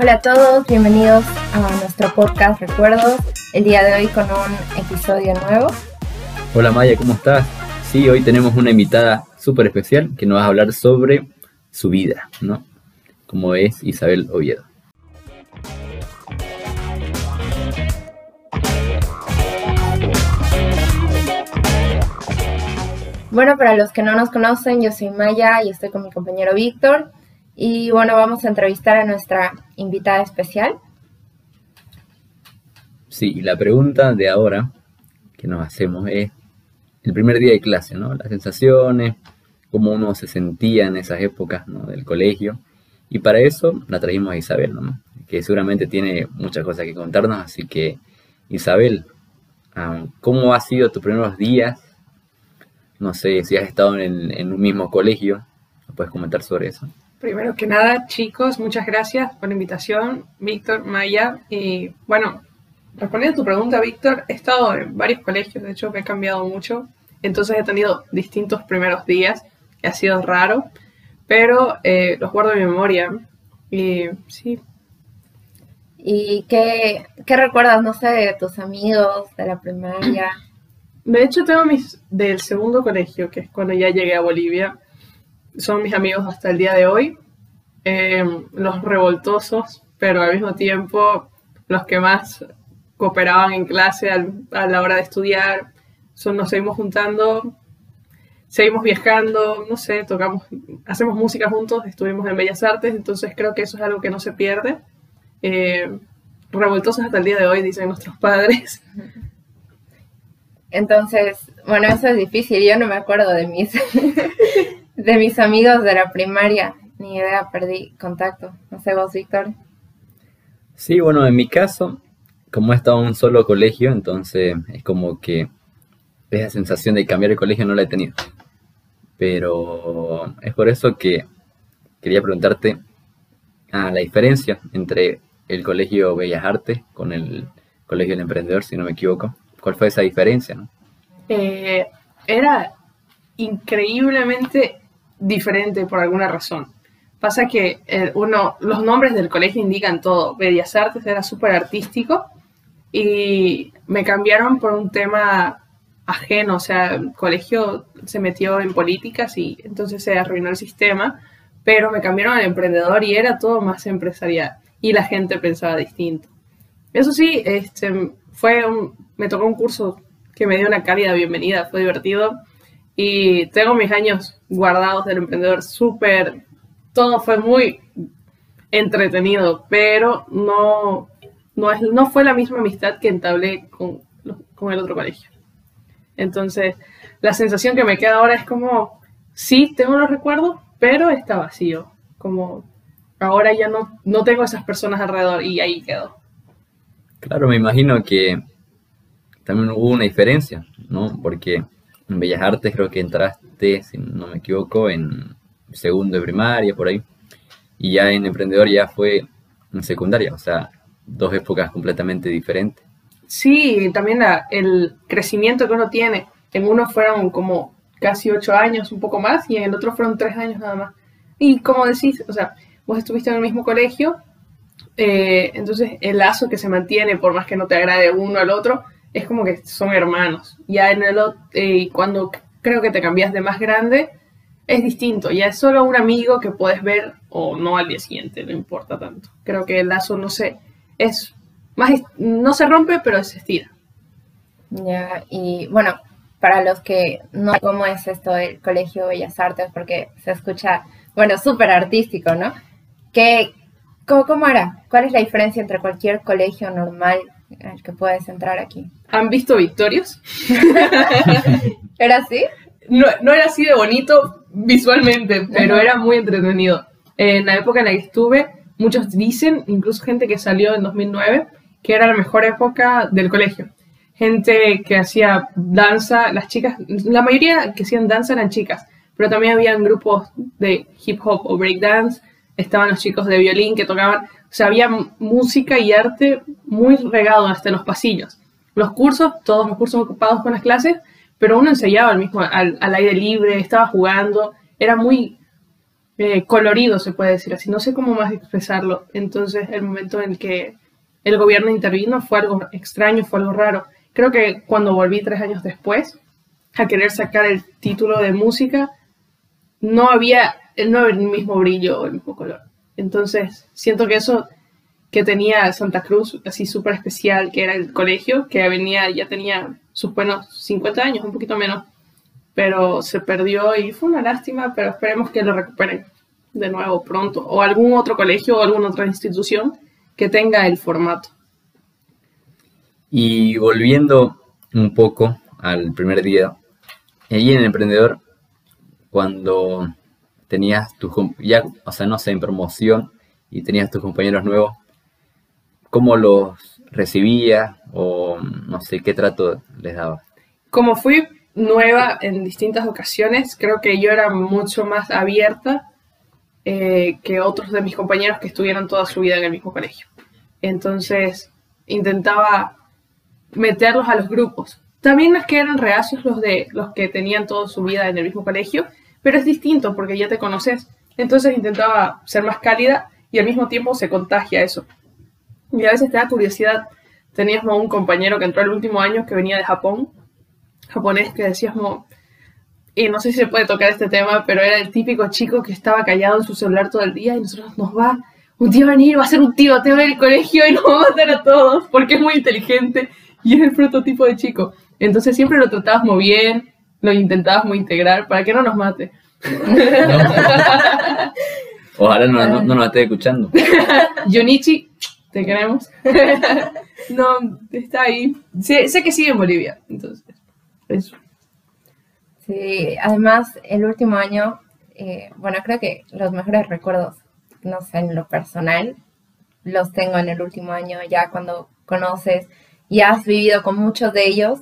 Hola a todos, bienvenidos a nuestro podcast Recuerdos, el día de hoy con un episodio nuevo. Hola Maya, ¿cómo estás? Sí, hoy tenemos una invitada súper especial que nos va a hablar sobre su vida, ¿no? Como es Isabel Oviedo. Bueno, para los que no nos conocen, yo soy Maya y estoy con mi compañero Víctor. Y bueno, vamos a entrevistar a nuestra invitada especial. Sí, la pregunta de ahora que nos hacemos es el primer día de clase, ¿no? Las sensaciones, cómo uno se sentía en esas épocas ¿no? del colegio. Y para eso la trajimos a Isabel, ¿no? que seguramente tiene muchas cosas que contarnos. Así que, Isabel, ah, ¿cómo ha sido tus primeros días? No sé si has estado en, en un mismo colegio. ¿Puedes comentar sobre eso? Primero que nada, chicos, muchas gracias por la invitación, Víctor, Maya. Y bueno, respondiendo a tu pregunta, Víctor, he estado en varios colegios, de hecho me he cambiado mucho, entonces he tenido distintos primeros días, que ha sido raro, pero eh, los guardo en memoria. Y sí. ¿Y qué, qué recuerdas, no sé, de tus amigos de la primaria? De hecho, tengo mis del segundo colegio, que es cuando ya llegué a Bolivia son mis amigos hasta el día de hoy, eh, los revoltosos, pero al mismo tiempo los que más cooperaban en clase a la hora de estudiar, son, nos seguimos juntando, seguimos viajando, no sé, tocamos, hacemos música juntos, estuvimos en Bellas Artes, entonces creo que eso es algo que no se pierde. Eh, revoltosos hasta el día de hoy, dicen nuestros padres. Entonces, bueno, eso es difícil, yo no me acuerdo de mis de mis amigos de la primaria. Ni idea, perdí contacto. No sé vos, Víctor. Sí, bueno, en mi caso, como he estado en un solo colegio, entonces es como que esa sensación de cambiar el colegio no la he tenido. Pero es por eso que quería preguntarte ah, la diferencia entre el colegio Bellas Artes con el colegio del emprendedor, si no me equivoco. ¿Cuál fue esa diferencia? Eh, era increíblemente diferente por alguna razón. Pasa que eh, uno, los nombres del colegio indican todo. Bellas Artes era súper artístico y me cambiaron por un tema ajeno, o sea, el colegio se metió en políticas y entonces se arruinó el sistema, pero me cambiaron al emprendedor y era todo más empresarial y la gente pensaba distinto. Eso sí, este, fue un, me tocó un curso que me dio una cálida bienvenida, fue divertido y tengo mis años guardados del emprendedor súper, todo fue muy entretenido, pero no, no, es, no fue la misma amistad que entablé con, con el otro colegio. Entonces, la sensación que me queda ahora es como, sí, tengo los recuerdos, pero está vacío. Como ahora ya no, no tengo esas personas alrededor y ahí quedó. Claro, me imagino que también hubo una diferencia, ¿no? Porque en Bellas Artes creo que entraste, si no me equivoco, en segundo de primaria, por ahí. Y ya en Emprendedor ya fue en secundaria, o sea, dos épocas completamente diferentes. Sí, también el crecimiento que uno tiene. En uno fueron como casi ocho años, un poco más, y en el otro fueron tres años nada más. Y como decís, o sea, vos estuviste en el mismo colegio, eh, entonces el lazo que se mantiene, por más que no te agrade uno al otro, es como que son hermanos. Ya en el eh, cuando creo que te cambias de más grande, es distinto. Ya es solo un amigo que puedes ver o no al día siguiente, no importa tanto. Creo que el lazo no sé, es más no se rompe, pero se estira. Ya, y bueno, para los que no cómo es esto del Colegio Bellas Artes, porque se escucha, bueno, súper artístico, ¿no? ¿Qué, cómo, ¿Cómo era? ¿Cuál es la diferencia entre cualquier colegio normal al que puedes entrar aquí? ¿Han visto Victorios? ¿Era así? No, no era así de bonito visualmente, pero era muy entretenido. En la época en la que estuve, muchos dicen, incluso gente que salió en 2009, que era la mejor época del colegio. Gente que hacía danza, las chicas, la mayoría que hacían danza eran chicas, pero también habían grupos de hip hop o break dance, estaban los chicos de violín que tocaban, o sea, había música y arte muy regado hasta los pasillos los cursos, todos los cursos ocupados con las clases, pero uno ensayaba al mismo, al, aire libre, estaba jugando, era muy, eh, colorido, se puede decir así. No sé cómo más expresarlo. Entonces, el momento en que el gobierno intervino fue algo extraño, fue algo raro. Creo que cuando volví tres años después a querer sacar el título de música, no había, no había el mismo brillo el mismo color. Entonces, siento que eso que tenía Santa Cruz, así súper especial, que era el colegio, que venía, ya tenía sus buenos 50 años, un poquito menos, pero se perdió y fue una lástima, pero esperemos que lo recuperen de nuevo pronto, o algún otro colegio o alguna otra institución que tenga el formato. Y volviendo un poco al primer día, ahí en el emprendedor, cuando tenías tus, ya, o sea, no sé, en promoción y tenías tus compañeros nuevos, ¿cómo los recibías o no sé qué trato les daba? Como fui nueva en distintas ocasiones, creo que yo era mucho más abierta eh, que otros de mis compañeros que estuvieron toda su vida en el mismo colegio. Entonces intentaba meterlos a los grupos. También es que eran reacios los de los que tenían toda su vida en el mismo colegio, pero es distinto porque ya te conoces. Entonces intentaba ser más cálida y al mismo tiempo se contagia eso. Y a veces te da curiosidad. Teníamos un compañero que entró el último año que venía de Japón, japonés, que decíamos, y no sé si se puede tocar este tema, pero era el típico chico que estaba callado en su celular todo el día y nosotros nos va, un tío a venir, va a ser un tío en el colegio y nos va a matar a todos porque es muy inteligente y es el prototipo de chico. Entonces siempre lo tratábamos bien, lo intentábamos integrar para que no nos mate. Ojalá no, no, nos esté escuchando. Yonichi, te queremos. no, está ahí. Sé, sé, que sigue en Bolivia, entonces, eso. Sí, además, el último año, eh, bueno, creo que los mejores recuerdos, no sé, en lo personal, los tengo en el último año, ya cuando conoces y has vivido con muchos de ellos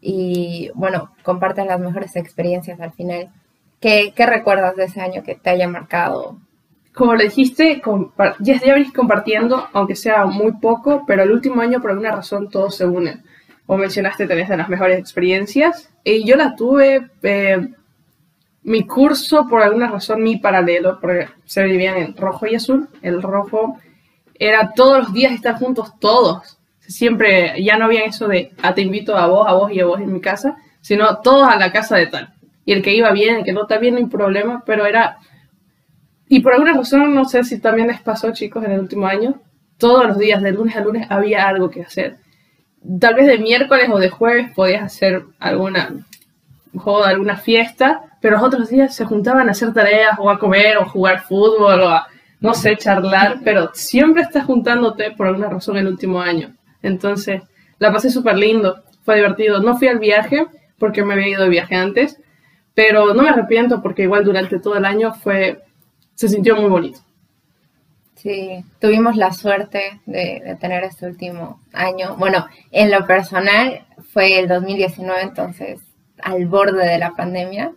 y, bueno, compartes las mejores experiencias al final. ¿Qué, qué recuerdas de ese año que te haya marcado? Como le dijiste, ya, ya compartiendo, aunque sea muy poco, pero el último año por alguna razón todos se unen. Como mencionaste, tenés de las mejores experiencias. Y yo la tuve, eh, mi curso por alguna razón, mi paralelo, porque se vivían en rojo y azul. El rojo era todos los días estar juntos todos. Siempre, ya no había eso de, ah, te invito a vos, a vos y a vos en mi casa, sino todos a la casa de tal. Y el que iba bien, el que no está bien, no hay problema, pero era y por alguna razón, no sé si también les pasó, chicos, en el último año, todos los días, de lunes a lunes, había algo que hacer. Tal vez de miércoles o de jueves podías hacer alguna joda, alguna fiesta, pero los otros días se juntaban a hacer tareas o a comer o jugar fútbol o a, no sé, charlar, pero siempre estás juntándote por alguna razón el último año. Entonces, la pasé súper lindo, fue divertido. No fui al viaje porque me había ido de viaje antes, pero no me arrepiento porque igual durante todo el año fue se sintió muy bonito. Sí, tuvimos la suerte de, tener este último año. Bueno, en lo personal fue el 2019, entonces al borde de la pandemia.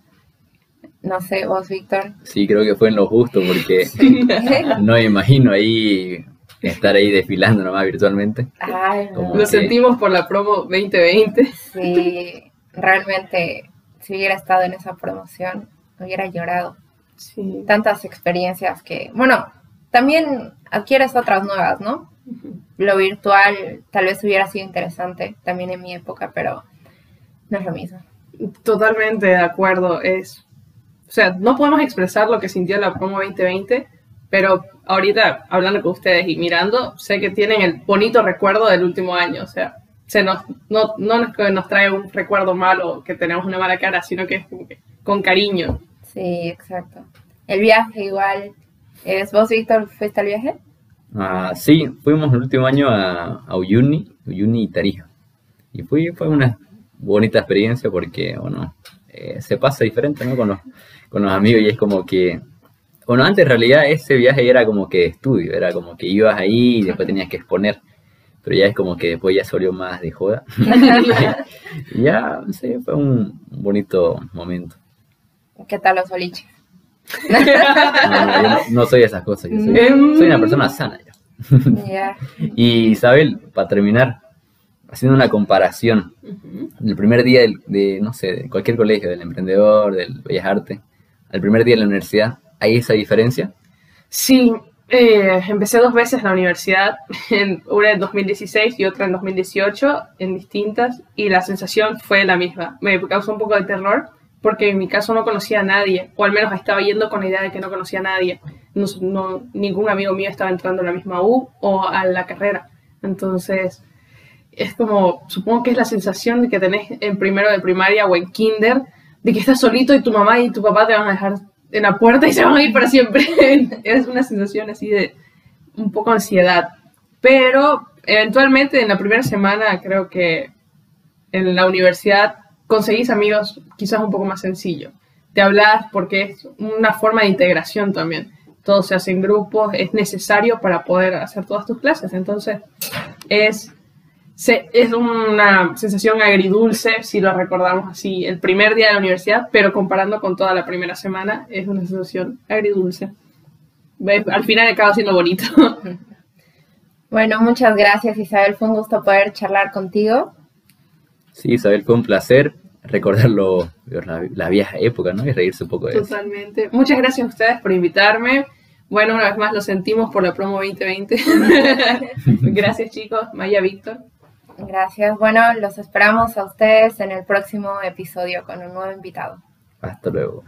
No sé, vos, Víctor. Sí, creo que fue en lo justo porque no me imagino ahí estar ahí desfilando nomás virtualmente. Lo sentimos por la promo 2020. Sí, realmente si hubiera estado en esa promoción hubiera llorado. Sí. Tantas experiencias que, bueno, también adquieres otras nuevas, ¿no? Lo virtual tal vez hubiera sido interesante también en mi época, pero no es lo mismo. Totalmente de acuerdo. Es, o sea, no podemos expresar lo que sintió la promo 2020, pero ahorita hablando con ustedes y mirando, sé que tienen el bonito recuerdo del último año. O sea, se nos, no, no nos, nos trae un recuerdo malo, que tenemos una mala cara, sino que es con cariño. Sí, exacto. El viaje igual. ¿Es vos, Víctor, fuiste al viaje? Ah, sí, fuimos el último año a, a Uyuni, Uyuni y Tarija. Y fue, fue una bonita experiencia porque, bueno, eh, se pasa diferente, ¿no? Con los, con los amigos y es como que... Bueno, antes en realidad ese viaje era como que estudio, era como que ibas ahí y después tenías que exponer pero ya es como que después ya se más de joda. ya, sí, fue un bonito momento. ¿Qué tal los boliches? No, soy esas cosas, soy, una persona sana ya. Y Isabel, para terminar, haciendo una comparación del primer día de, no sé, de cualquier colegio, del emprendedor, del Bellas Artes, al primer día de la universidad, ¿Hay esa diferencia? Sí, eh, empecé dos veces la universidad, en, una en 2016 y otra en 2018, en distintas, y la sensación fue la misma. Me causó un poco de terror porque en mi caso no conocía a nadie, o al menos estaba yendo con la idea de que no conocía a nadie. No, ningún amigo mío estaba entrando a la misma U o a la carrera. Entonces, es como, supongo que es la sensación de que tenés en primero de primaria o en kinder, de que estás solito y tu mamá y tu papá te van a dejar en la puerta y se van a ir para siempre. es una sensación así de un poco ansiedad. Pero eventualmente en la primera semana creo que en la universidad conseguís amigos quizás un poco más sencillo. Te hablas porque es una forma de integración también. Todo se hace en grupos, es necesario para poder hacer todas tus clases. Entonces, es, es una sensación agridulce, si lo recordamos así, el primer día de la universidad, pero comparando con toda la primera semana, es una sensación agridulce. Al final acaba siendo bonito. Bueno, muchas gracias Isabel, fue un gusto poder charlar contigo. Sí, Isabel, fue un placer recordarlo, la, vieja época, ¿no? Y reírse un poco de eso. Totalmente. Muchas gracias a ustedes por invitarme. Bueno, una vez más lo sentimos por la promo 2020. gracias chicos, Maya Víctor. Gracias. Bueno, los esperamos a ustedes en el próximo episodio con un nuevo invitado. Hasta luego.